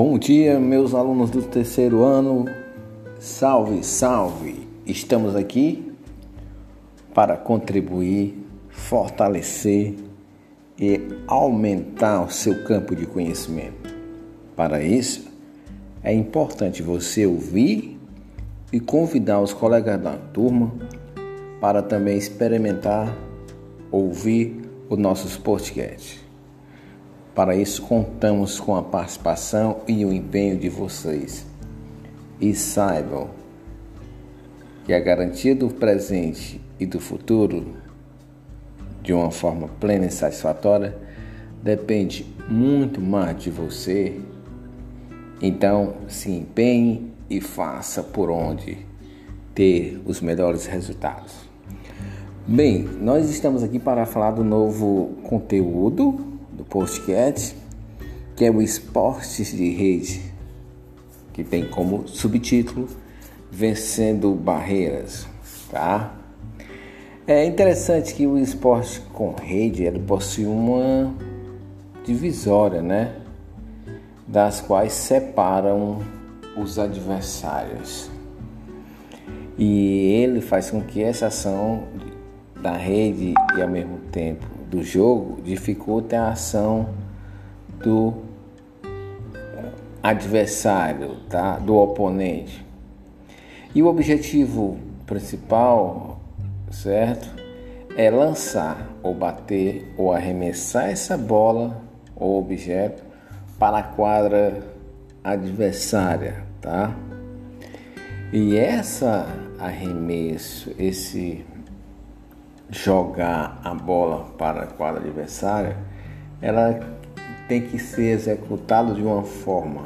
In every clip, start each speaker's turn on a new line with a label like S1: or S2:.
S1: Bom dia, meus alunos do terceiro ano. Salve, salve! Estamos aqui para contribuir, fortalecer e aumentar o seu campo de conhecimento. Para isso, é importante você ouvir e convidar os colegas da turma para também experimentar, ouvir os nossos podcasts. Para isso, contamos com a participação e o empenho de vocês. E saibam que a garantia do presente e do futuro, de uma forma plena e satisfatória, depende muito mais de você. Então, se empenhe e faça por onde ter os melhores resultados. Bem, nós estamos aqui para falar do novo conteúdo do podcast, que é o Esportes de Rede, que tem como subtítulo Vencendo Barreiras, tá? É interessante que o esporte com rede ele possui uma divisória, né? Das quais separam os adversários. E ele faz com que essa ação da rede e ao mesmo tempo do jogo dificulta a ação do adversário, tá? do oponente. E o objetivo principal, certo? É lançar ou bater ou arremessar essa bola ou objeto para a quadra adversária, tá? E essa arremesso, esse jogar a bola para a quadra adversária, ela tem que ser executada de uma forma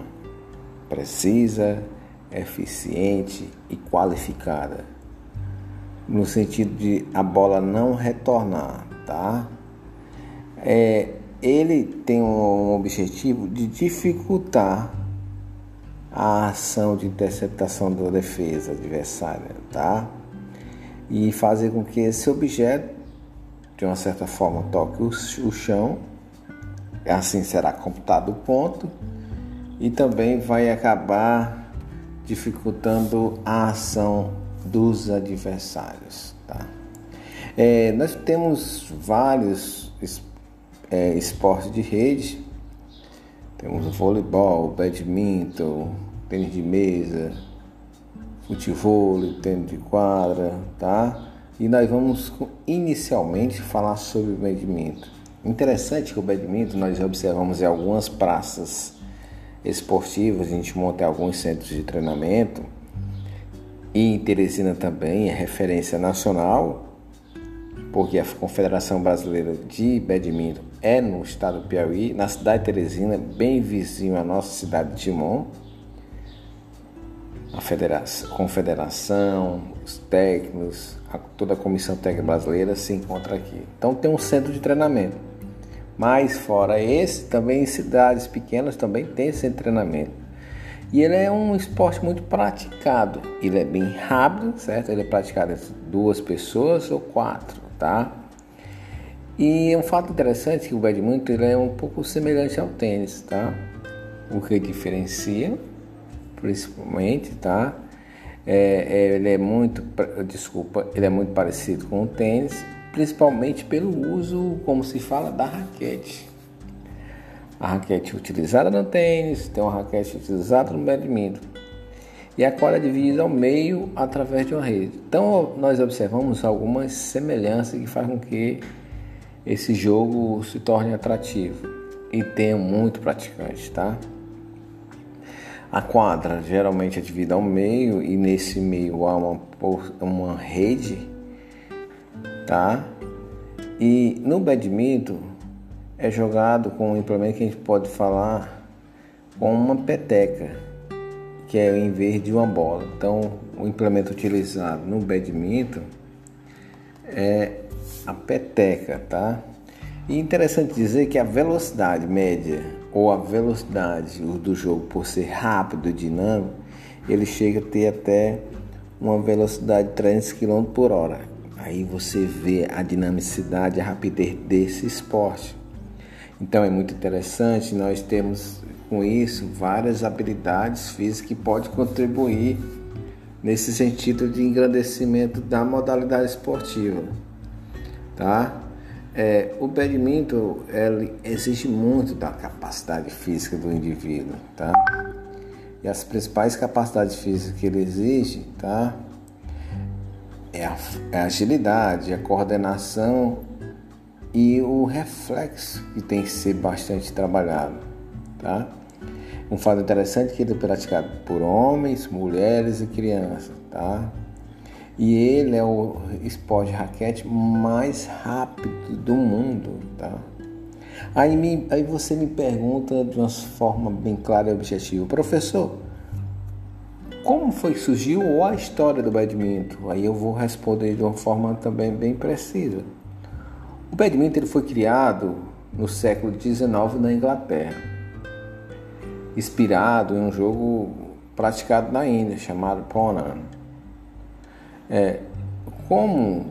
S1: precisa, eficiente e qualificada, no sentido de a bola não retornar, tá? É, ele tem um objetivo de dificultar a ação de interceptação da defesa adversária, tá? E fazer com que esse objeto, de uma certa forma, toque o, o chão, assim será computado o ponto e também vai acabar dificultando a ação dos adversários. Tá? É, nós temos vários é, esportes de rede, temos o voleibol, badminton, tênis de mesa, futebol, tênis de quadra, tá? E nós vamos inicialmente falar sobre o badminton. Interessante que o badminton nós observamos em algumas praças esportivas, a gente monta alguns centros de treinamento. E em Teresina também é referência nacional, porque a Confederação Brasileira de Badminton é no estado do Piauí, na cidade de Teresina, bem vizinho à nossa cidade de Timon a federação, confederação, os técnicos, a, toda a comissão técnica brasileira se encontra aqui. Então tem um centro de treinamento. Mas fora esse, também em cidades pequenas também tem esse treinamento. E ele é um esporte muito praticado. Ele é bem rápido, certo? Ele é praticado entre duas pessoas ou quatro, tá? E um fato interessante é que o badminton ele é um pouco semelhante ao tênis, tá? O que diferencia principalmente, tá? É, é, ele é muito, desculpa, ele é muito parecido com o tênis, principalmente pelo uso, como se fala, da raquete. A raquete utilizada no tênis, tem uma raquete utilizada no badminton. E a quadra é dividida ao meio através de uma rede. Então nós observamos algumas semelhanças que fazem com que esse jogo se torne atrativo e tenha muito praticante, tá? A quadra geralmente é dividida ao meio e nesse meio há uma, uma rede, tá? E no badminton é jogado com um implemento que a gente pode falar com uma peteca, que é em vez de uma bola. Então, o implemento utilizado no badminton é a peteca, tá? E interessante dizer que a velocidade média ou a velocidade do jogo por ser rápido e dinâmico, ele chega a ter até uma velocidade de 300 km por hora. Aí você vê a dinamicidade, a rapidez desse esporte. Então é muito interessante, nós temos com isso várias habilidades físicas que pode contribuir nesse sentido de engrandecimento da modalidade esportiva, tá? É, o badminton ele exige muito da capacidade física do indivíduo, tá? E as principais capacidades físicas que ele exige, tá? É a, é a agilidade, a coordenação e o reflexo que tem que ser bastante trabalhado, tá? Um fato interessante é que ele é praticado por homens, mulheres e crianças, tá? E ele é o esporte de raquete mais rápido do mundo, tá? Aí, me, aí você me pergunta de uma forma bem clara e objetiva, professor, como foi que surgiu a história do badminton? Aí eu vou responder de uma forma também bem precisa. O badminton ele foi criado no século XIX na Inglaterra, inspirado em um jogo praticado na Índia chamado Ponan. É, como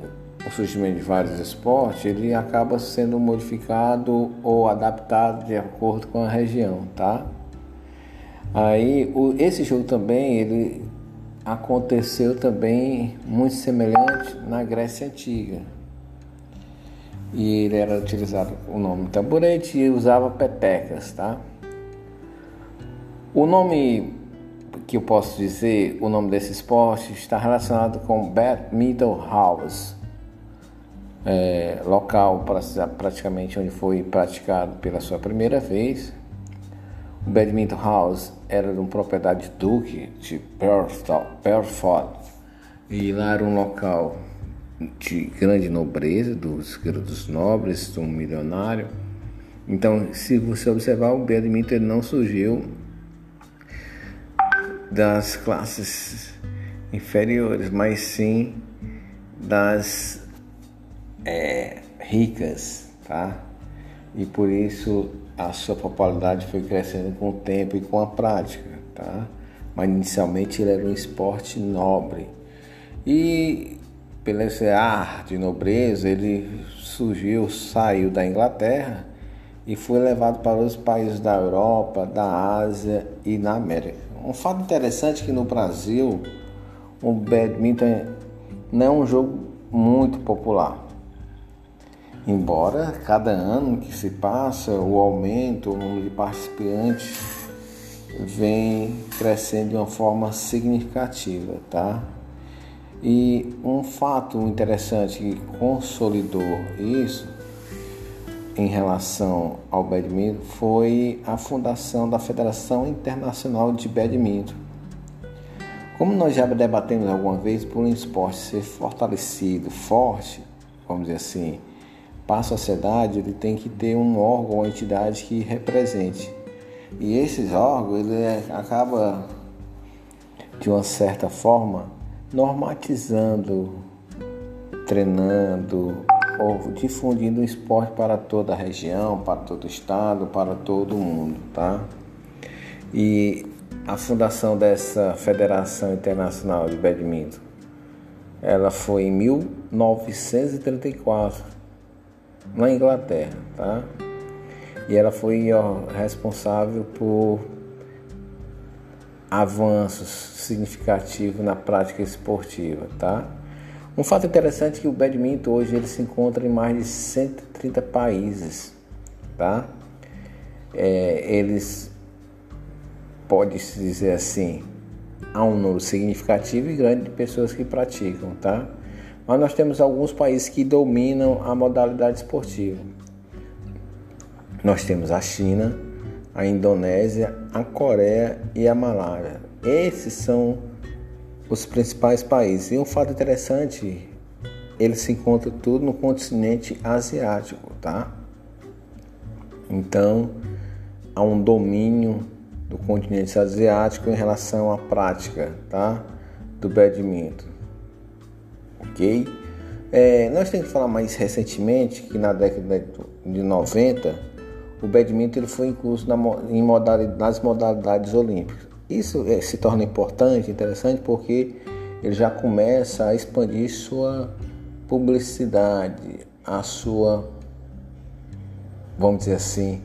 S1: o surgimento de vários esportes, ele acaba sendo modificado ou adaptado de acordo com a região, tá? Aí o, esse jogo também ele aconteceu também muito semelhante na Grécia antiga e ele era utilizado o nome tamborete e usava petecas, tá? O nome que eu posso dizer, o nome desse esporte está relacionado com Badminton House, é, local praticamente onde foi praticado pela sua primeira vez. O Badminton House era de uma propriedade de Duque de Perford e lá era um local de grande nobreza, dos, dos nobres, um milionário. Então, se você observar, o badminton não surgiu das classes inferiores, mas sim das é, ricas, tá? E por isso a sua popularidade foi crescendo com o tempo e com a prática, tá? Mas inicialmente ele era um esporte nobre. E pela essa arte de nobreza, ele surgiu, saiu da Inglaterra e foi levado para os países da Europa, da Ásia e na América. Um fato interessante é que no Brasil o badminton não é um jogo muito popular. Embora cada ano que se passa o aumento, o número de participantes vem crescendo de uma forma significativa, tá? E um fato interessante que consolidou isso em relação ao badminton foi a fundação da Federação Internacional de Badminton. Como nós já debatemos alguma vez, por um esporte ser fortalecido, forte, vamos dizer assim, para a sociedade, ele tem que ter um órgão ou entidade que represente. E esses órgãos, ele é, acaba, de uma certa forma, normatizando, treinando ou difundindo o esporte para toda a região, para todo o estado, para todo o mundo, tá? E a fundação dessa Federação Internacional de Badminton, ela foi em 1934 na Inglaterra, tá? E ela foi ó, responsável por avanços significativos na prática esportiva, tá? Um fato interessante é que o badminton hoje ele se encontra em mais de 130 países, tá? É, eles pode-se dizer assim, há um número significativo e grande de pessoas que praticam, tá? Mas nós temos alguns países que dominam a modalidade esportiva. Nós temos a China, a Indonésia, a Coreia e a Malásia. Esses são os principais países. E um fato interessante, ele se encontra tudo no continente asiático, tá? Então, há um domínio do continente asiático em relação à prática, tá? Do badminton, ok? É, nós temos que falar mais recentemente que na década de 90 o badminton ele foi incluso na, em modalidade, nas modalidades olímpicas. Isso é, se torna importante, interessante, porque ele já começa a expandir sua publicidade, a sua, vamos dizer assim,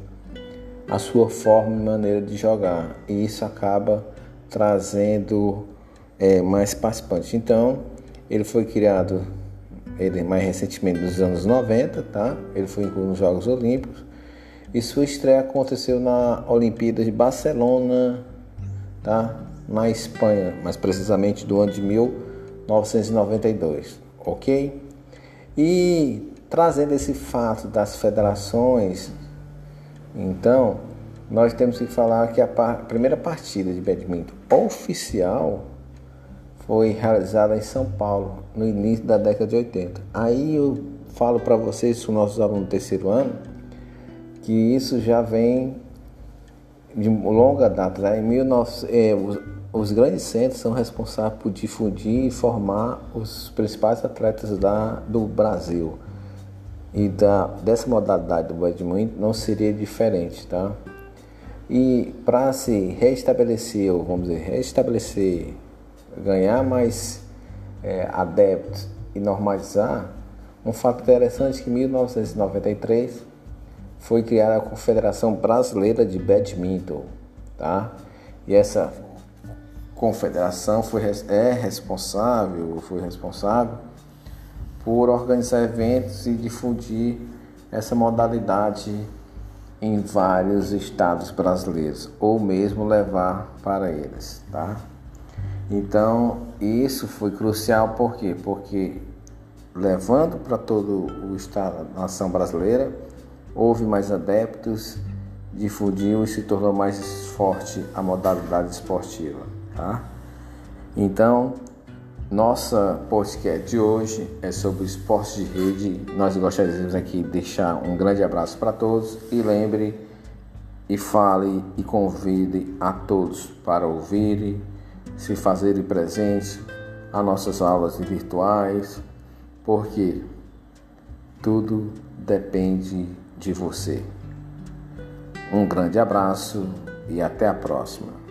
S1: a sua forma e maneira de jogar. E isso acaba trazendo é, mais participantes. Então, ele foi criado ele mais recentemente nos anos 90, tá? Ele foi incluído nos Jogos Olímpicos e sua estreia aconteceu na Olimpíada de Barcelona, tá? Na Espanha, mais precisamente do ano de 1992, ok? E trazendo esse fato das federações, então nós temos que falar que a primeira partida de badminton oficial foi realizada em São Paulo no início da década de 80. Aí eu falo para vocês, os nossos alunos do terceiro ano, que isso já vem de longa data. Né? Em 19, é, os, os, grandes centros são responsáveis por difundir e formar os principais atletas da, do Brasil. E da, dessa modalidade do badminton não seria diferente, tá? E para se restabelecer, ou vamos dizer, restabelecer ganhar mais é, adeptos e normalizar, um fato interessante é que em 1993 foi criada a Confederação Brasileira de Badminton, tá? E essa confederação foi, é responsável, foi responsável por organizar eventos e difundir essa modalidade em vários estados brasileiros, ou mesmo levar para eles, tá? Então, isso foi crucial por quê? Porque levando para todo o estado, nação brasileira, houve mais adeptos, difundiu e se tornou mais forte a modalidade esportiva, tá? Então, nossa podcast de hoje é sobre esporte de rede. Nós gostaríamos aqui de deixar um grande abraço para todos e lembre e fale e convide a todos para ouvirem se fazerem presente a nossas aulas virtuais, porque tudo depende de você. Um grande abraço e até a próxima.